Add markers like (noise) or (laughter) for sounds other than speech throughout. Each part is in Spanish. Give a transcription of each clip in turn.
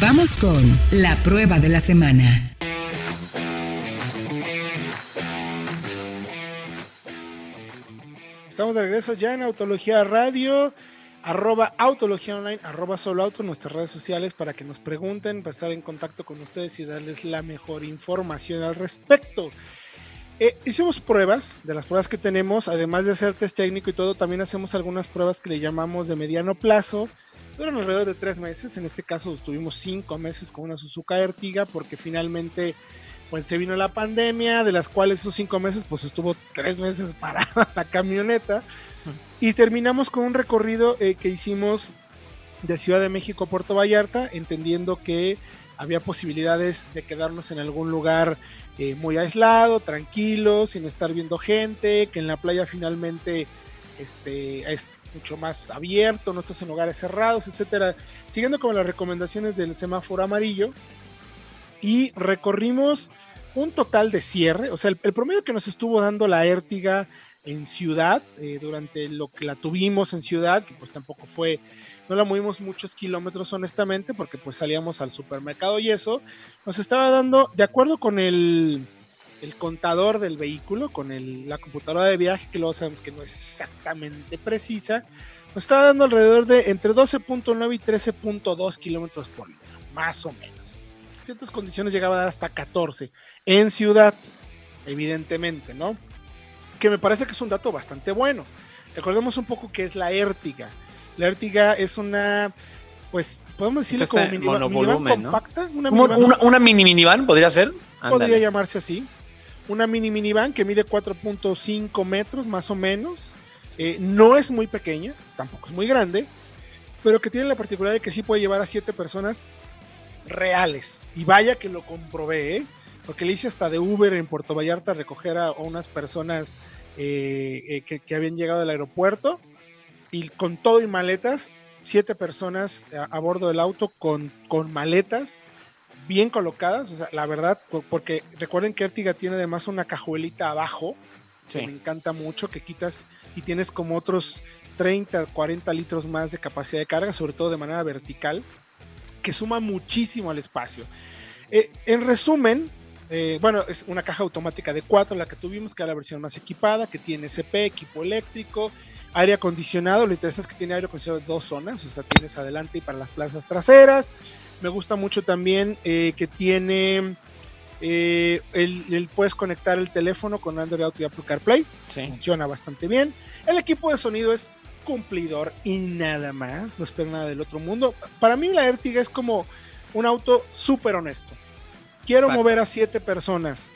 Vamos con la prueba de la semana. Estamos de regreso ya en Autología Radio, arroba Autología Online, arroba Solo Auto, nuestras redes sociales para que nos pregunten, para estar en contacto con ustedes y darles la mejor información al respecto. Eh, hicimos pruebas, de las pruebas que tenemos, además de hacer test técnico y todo, también hacemos algunas pruebas que le llamamos de mediano plazo, Duran alrededor de tres meses, en este caso estuvimos cinco meses con una Suzuka Ertiga porque finalmente pues se vino la pandemia, de las cuales esos cinco meses pues estuvo tres meses (laughs) parada la camioneta. Y terminamos con un recorrido eh, que hicimos de Ciudad de México a Puerto Vallarta, entendiendo que había posibilidades de quedarnos en algún lugar eh, muy aislado, tranquilo, sin estar viendo gente, que en la playa finalmente este, es mucho más abierto, no estás en lugares cerrados, etcétera. Siguiendo con las recomendaciones del semáforo amarillo. Y recorrimos un total de cierre, o sea, el, promedio que nos estuvo dando la Értiga en ciudad, eh, durante lo que la tuvimos en ciudad, que pues tampoco fue, no la movimos muchos kilómetros honestamente, porque pues salíamos al supermercado y eso, nos estaba dando, de acuerdo con el, el contador del vehículo con la computadora de viaje, que luego sabemos que no es exactamente precisa, nos estaba dando alrededor de entre 12.9 y 13.2 kilómetros por litro, más o menos. En ciertas condiciones llegaba a dar hasta 14 en ciudad, evidentemente, ¿no? Que me parece que es un dato bastante bueno. Recordemos un poco que es la Értiga. La Értiga es una pues podemos decirle como minivan, compacta, una, una, mini minivan podría ser. Podría llamarse así una mini minivan que mide 4.5 metros más o menos. Eh, no es muy pequeña, tampoco es muy grande, pero que tiene la particularidad de que sí puede llevar a 7 personas reales. Y vaya que lo comprobé, ¿eh? porque le hice hasta de Uber en Puerto Vallarta a recoger a unas personas eh, que, habían llegado al aeropuerto y con todo y maletas, siete personas a, bordo del auto con, con maletas bien colocadas, o sea, la verdad, porque recuerden que Ertiga tiene además una cajuelita abajo, que me encanta mucho, que quitas y tienes como otros 30, 40 litros más de capacidad de carga, sobre todo de manera vertical, que suma muchísimo al espacio. Eh, en resumen, eh, bueno, es una caja automática de 4 la que tuvimos, que es la versión más equipada, que tiene SP, equipo eléctrico, aire acondicionado. Lo interesante es que tiene aire acondicionado de dos zonas, o sea, tienes adelante y para las plazas traseras. Me gusta mucho también eh, que tiene. Eh, el, puedes conectar el teléfono con Android Auto y Apple CarPlay. Funciona bastante bien. El equipo de sonido es cumplidor y nada más. No espero nada del otro mundo. Para mí, la Ertiga es como un auto súper honesto. Quiero mover a siete personas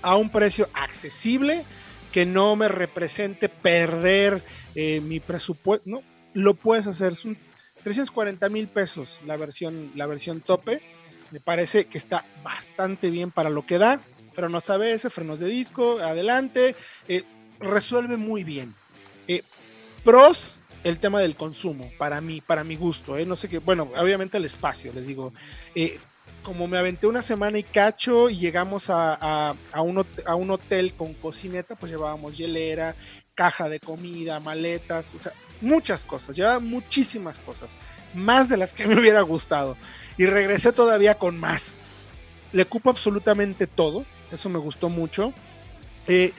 a un precio accesible que no me represente perder eh, mi presupuesto. No, lo puedes hacer. Es un 340 mil pesos la versión, la versión tope. Me parece que está bastante bien para lo que da. Frenos ABS, frenos de disco, adelante. Eh, resuelve muy bien. Eh, pros, el tema del consumo, para mí, para mi gusto. Eh, no sé qué, bueno, obviamente el espacio, les digo. como me aventé una semana y cacho y llegamos a, a, un, a un hotel con cocineta, pues llevábamos hielera, caja de comida, maletas, o sea, muchas cosas, llevaba muchísimas cosas, más de las que (laughs) me hubiera gustado. Y regresé todavía con más. Le cupo absolutamente todo, eso me gustó mucho. Eh,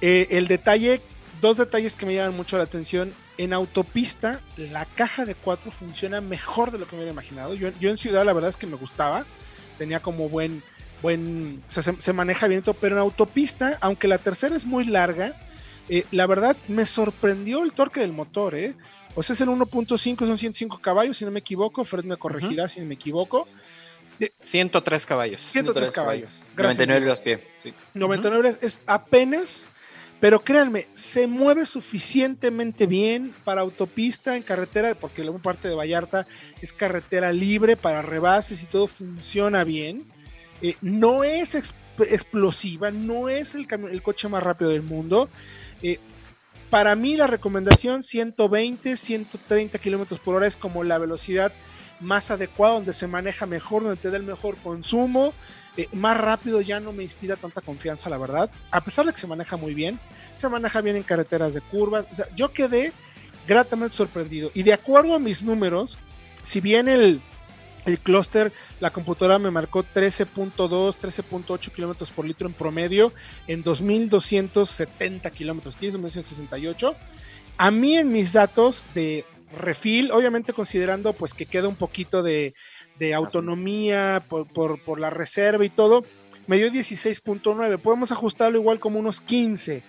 eh, el detalle, dos detalles que me llaman mucho la atención. En autopista, la caja de cuatro funciona mejor de lo que me hubiera imaginado. Yo, en ciudad, la verdad es que me gustaba. Tenía como buen, buen, se, se maneja bien, pero en autopista, aunque la tercera es muy larga, eh, la verdad me sorprendió el torque del motor, ¿eh? O sea, es el 1.5, son 105 caballos, si no me equivoco. Fred me corregirá si no me equivoco. 103 caballos. 103 caballos. Gracias. 99 libras pie. 99 es apenas, pero créanme, se mueve suficientemente bien para autopista, en carretera, porque la parte de Vallarta es carretera libre para rebases y todo funciona bien. Eh, no es explosiva, no es el, coche más rápido del mundo eh, para mí la recomendación 120, 130 kilómetros por hora es como la velocidad más adecuada, donde se maneja mejor, donde te da el mejor consumo. Eh, más rápido ya no me inspira tanta confianza, la verdad. A pesar de que se maneja muy bien, se maneja bien en carreteras de curvas. Yo quedé gratamente sorprendido. Y de acuerdo a mis números, si bien el, El clúster, la computadora me marcó 13.2, 13.8 kilómetros por litro en promedio en 2.270 kilómetros, 15.268. A mí en mis datos de refil, obviamente considerando pues que queda un poquito de, de autonomía por, por, por, la reserva y todo, me dio 16.9. Podemos ajustarlo igual como unos 15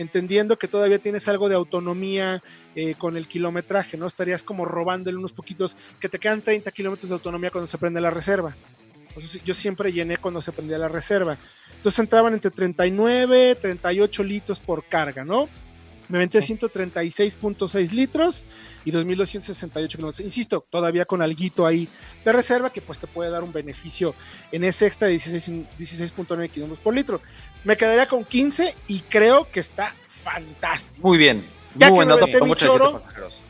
entendiendo que todavía tienes algo de autonomía eh, con el kilometraje, ¿no? Estarías como robándole unos poquitos, que te quedan 30 kilómetros de autonomía cuando se prende la reserva. yo siempre llené cuando se prendía la reserva. Entonces entraban entre 39, 38 litros por carga, ¿no? Me aventé 136.6 litros y 2.268 kilómetros. Insisto, todavía con alguito ahí de reserva que pues te puede dar un beneficio en ese extra de 16.9 kilómetros por litro. Me quedaría con 15 y creo que está fantástico. Muy bien. Ya Muy que me choro,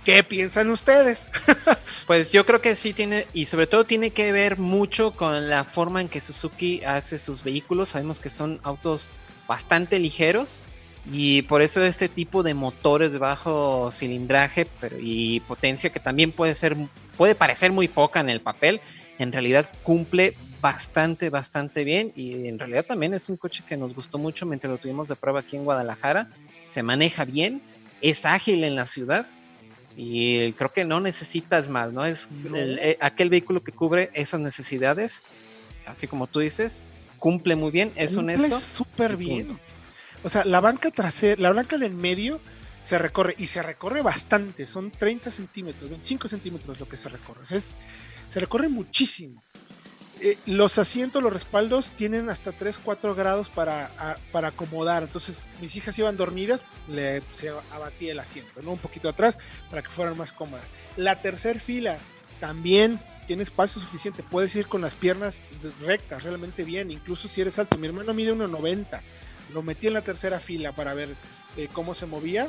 ¿qué piensan ustedes? (laughs) pues yo creo que sí tiene, y sobre todo tiene que ver mucho con la forma en que Suzuki hace sus vehículos. Sabemos que son autos bastante ligeros y por eso este tipo de motores de bajo cilindraje pero, y potencia que también puede ser puede parecer muy poca en el papel, en realidad cumple bastante bastante bien y en realidad también es un coche que nos gustó mucho mientras lo tuvimos de prueba aquí en Guadalajara. Se maneja bien, es ágil en la ciudad y creo que no necesitas más, ¿no? Es eh, aquel vehículo que cubre esas necesidades, así como tú dices, cumple muy bien, es cumple honesto. súper bien. O sea, la banca trasera, la banca del medio se recorre y se recorre bastante, son 30 centímetros, 25 centímetros lo que se recorre. es, se recorre muchísimo. Eh, los asientos, los respaldos tienen hasta 3, 4 grados para, para acomodar. Entonces, mis hijas iban dormidas, le, se abatía el asiento, ¿no? Un poquito atrás para que fueran más cómodas. La tercera fila también tiene espacio suficiente. Puedes ir con las piernas rectas, realmente bien. Incluso si eres alto. Mi hermano mide 1,90 lo metí en la tercera fila para ver eh, cómo se movía.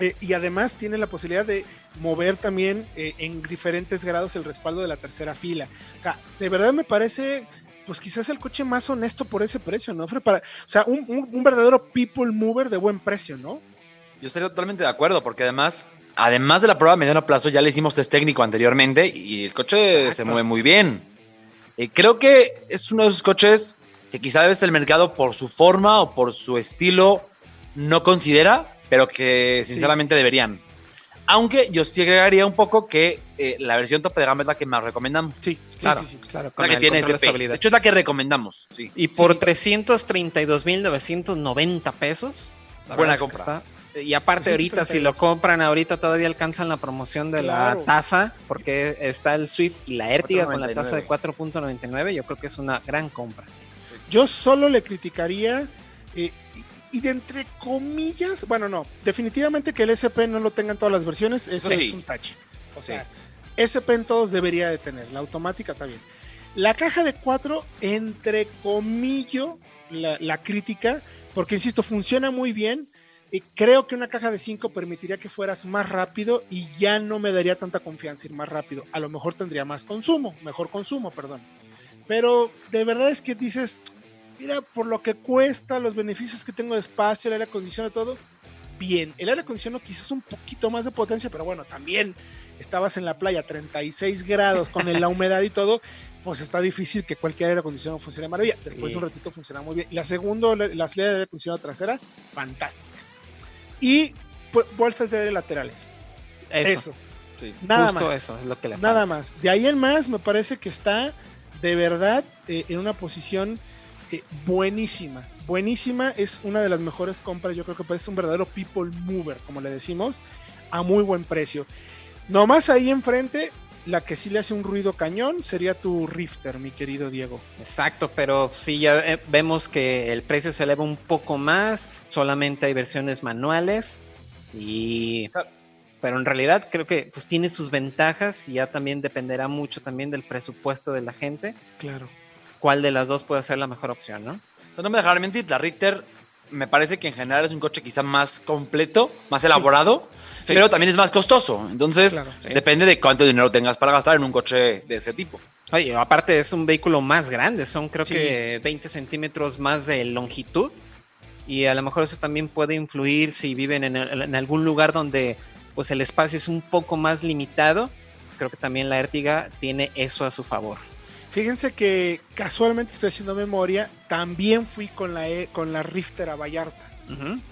Eh, y además tiene la posibilidad de mover también eh, en diferentes grados el respaldo de la tercera fila. O sea, de verdad me parece, pues quizás el coche más honesto por ese precio, ¿no? Para, o sea, un, verdadero people mover de buen precio, ¿no? Yo estaría totalmente de acuerdo, porque además, además de la prueba a mediano plazo, ya le hicimos test técnico anteriormente y el coche se mueve muy bien. creo que es uno de esos coches que quizá el mercado por su forma o por su estilo no considera, pero que sinceramente deberían. Aunque yo sí agregaría un poco que eh, la versión tope de gama es la que más recomendamos. Sí, claro. Sí, sí, claro la que tiene ese De hecho, es la que recomendamos. Y por 332.990 pesos. Buena compra. y aparte ahorita, si lo compran ahorita, todavía alcanzan la promoción de la tasa, porque está el Swift y la Ertiga con la tasa de 4.99. Yo creo que es una gran compra. Yo solo le criticaría, eh, y, de entre comillas, bueno, no, definitivamente que el SP no lo tenga en todas las versiones, eso es un tache. O sea, SP en todos debería de tener, la automática está bien. La caja de 4, entre comillas, la, crítica, porque insisto, funciona muy bien. Y creo que una caja de 5 permitiría que fueras más rápido y ya no me daría tanta confianza ir más rápido. A lo mejor tendría más consumo, mejor consumo, perdón. Pero de verdad es que dices, mira, por lo que cuesta, los beneficios que tengo de espacio, el aire acondicionado, todo, bien. El aire acondicionado quizás un poquito más de potencia, pero bueno, también estabas en la playa 36 grados con la humedad y todo, pues está difícil que cualquier aire acondicionado funcione maravilla. Después de un ratito funciona muy bien. La segunda, la salida de aire acondicionado trasera, fantástica. Y bolsas de aire laterales. Eso. Nada más. eso es lo que le Nada más. De ahí en más, me parece que está de verdad eh, en una posición eh, buenísima. Buenísima, es una de las mejores compras. Yo creo que es un verdadero people mover, como le decimos, a muy buen precio. Nomás ahí enfrente, la que sí le hace un ruido cañón sería tu Rifter, mi querido Diego. Exacto, pero sí ya eh, vemos que el precio se eleva un poco más, solamente hay versiones manuales y pero en realidad creo que pues tiene sus ventajas y ya también dependerá mucho también del presupuesto de la gente. Claro cuál de las dos puede ser la mejor opción, ¿no? no me dejaré mentir, la Richter me parece que en general es un coche quizá más completo, más elaborado, pero también es más costoso. Entonces, depende de cuánto dinero tengas para gastar en un coche de ese tipo. Oye, aparte es un vehículo más grande, son creo que 20 centímetros más de longitud. Y a lo mejor eso también puede influir si viven en, en algún lugar donde pues el espacio es un poco más limitado creo que también la Ertiga tiene eso a su favor. Fíjense que casualmente estoy haciendo memoria, también fui con la, e, con la Rifter a Vallarta.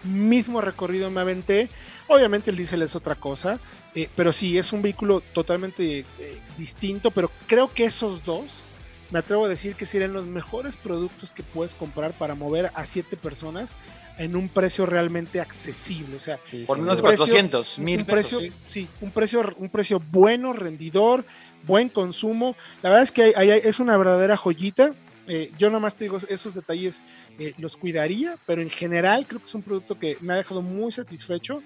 Mismo recorrido me aventé. Obviamente el diésel es otra cosa, eh, pero sí, es un vehículo totalmente eh, distinto, pero creo que esos dos, me atrevo a decir que serían los mejores productos que puedes comprar para mover a siete personas en un precio realmente accesible. O sea, por unos 400 mil pesos. Precio, sí. un precio, un precio bueno, rendidor, buen consumo. La verdad es que es una verdadera joyita. Eh, yo nada más te digo, esos detalles eh, los cuidaría, pero en general creo que es un producto que me ha dejado muy satisfecho.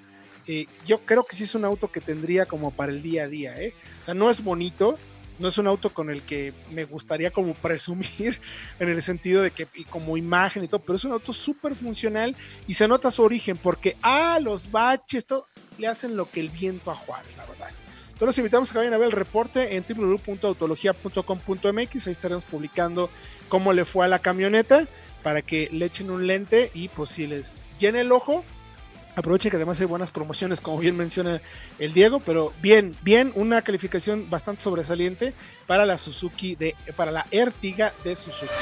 Eh, yo creo que sí es un auto que tendría como para el día a día. O sea, no es bonito, no es un auto con el que me gustaría como presumir (laughs) en el sentido de que como imagen y todo, pero es un auto súper funcional y se nota su origen porque, ah, los baches, todo, le hacen lo que el viento a Juárez, la verdad. Entonces los invitamos a que vayan a ver el reporte en www.autologia.com.mx, ahí estaremos publicando cómo le fue a la camioneta para que le echen un lente y pues si les llena el ojo, Aprovechen que además hay buenas promociones, como bien menciona el Diego, pero bien, bien, una calificación bastante sobresaliente para la Suzuki de, para la Ertiga de Suzuki.